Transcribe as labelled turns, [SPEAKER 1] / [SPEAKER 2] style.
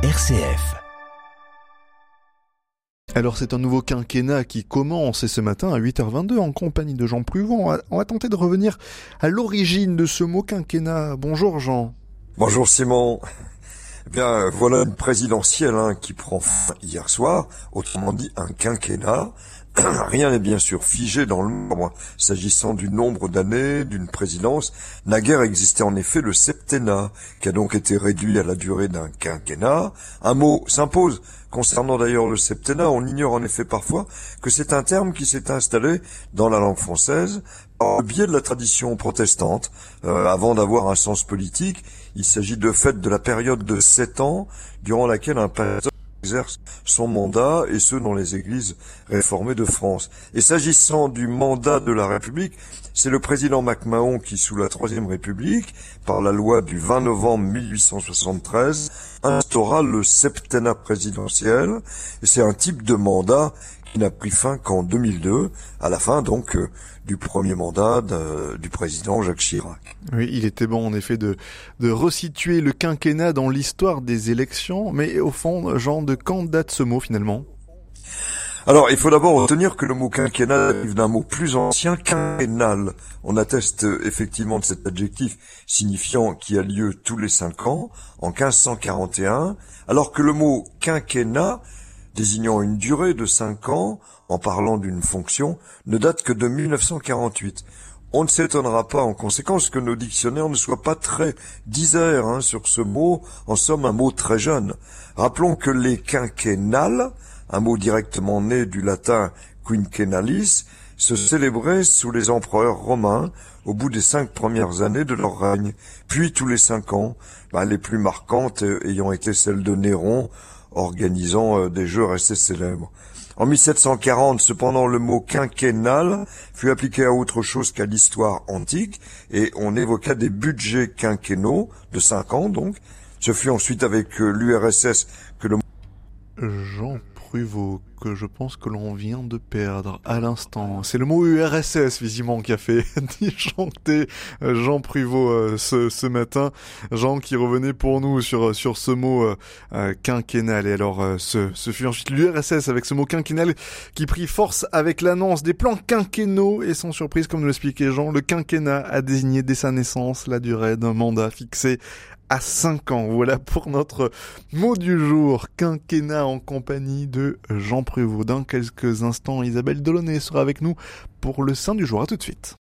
[SPEAKER 1] RCF.
[SPEAKER 2] Alors c'est un nouveau quinquennat qui commence et ce matin à 8h22 en compagnie de Jean Pruvon. On va, on va tenter de revenir à l'origine de ce mot quinquennat. Bonjour Jean.
[SPEAKER 3] Bonjour Simon. Eh bien, voilà une présidentielle hein, qui prend fin hier soir, autrement dit un quinquennat. Rien n'est bien sûr figé dans le monde. S'agissant du nombre d'années d'une présidence, naguère existait en effet le septennat, qui a donc été réduit à la durée d'un quinquennat. Un mot s'impose. Concernant d'ailleurs le septennat, on ignore en effet parfois que c'est un terme qui s'est installé dans la langue française par le biais de la tradition protestante, euh, avant d'avoir un sens politique. Il s'agit de fait de la période de sept ans durant laquelle un pasteur exerce son mandat et ce dans les églises réformées de France. Et s'agissant du mandat de la République, c'est le président MacMahon qui, sous la Troisième République, par la loi du 20 novembre 1873, instaura le septennat présidentiel. C'est un type de mandat qui n'a pris fin qu'en 2002, à la fin donc euh, du premier mandat du président Jacques Chirac.
[SPEAKER 2] Oui, il était bon en effet de, de resituer le quinquennat dans l'histoire des élections, mais au fond, Jean, de quand date ce mot finalement?
[SPEAKER 3] Alors, il faut d'abord retenir que le mot quinquennat arrive d'un mot plus ancien, quinquennal. On atteste effectivement de cet adjectif signifiant qui a lieu tous les cinq ans, en 1541, alors que le mot quinquennat désignant une durée de cinq ans, en parlant d'une fonction, ne date que de 1948. On ne s'étonnera pas en conséquence que nos dictionnaires ne soient pas très disaires hein, sur ce mot, en somme un mot très jeune. Rappelons que les quinquennales, un mot directement né du latin quinquennalis, se célébraient sous les empereurs romains au bout des cinq premières années de leur règne, puis tous les cinq ans, ben, les plus marquantes ayant été celles de Néron organisant euh, des jeux restés célèbres. En 1740, cependant, le mot quinquennal fut appliqué à autre chose qu'à l'histoire antique, et on évoqua des budgets quinquennaux, de cinq ans donc. Ce fut ensuite avec euh, l'URSS que le
[SPEAKER 2] Jean Pruvot, que je pense que l'on vient de perdre à l'instant. C'est le mot URSS, visiblement, qui a fait disjoncter euh, Jean Pruvot euh, ce, ce, matin. Jean qui revenait pour nous sur, sur ce mot euh, quinquennal. Et alors, ce, ce fut ensuite l'URSS avec ce mot quinquennal qui prit force avec l'annonce des plans quinquennaux. Et sans surprise, comme nous l'expliquait Jean, le quinquennat a désigné dès sa naissance la durée d'un mandat fixé à 5 ans. Voilà pour notre mot du jour, quinquennat en compagnie de Jean Prévost. Dans quelques instants, Isabelle Delaunay sera avec nous pour le sein du jour. À tout de suite.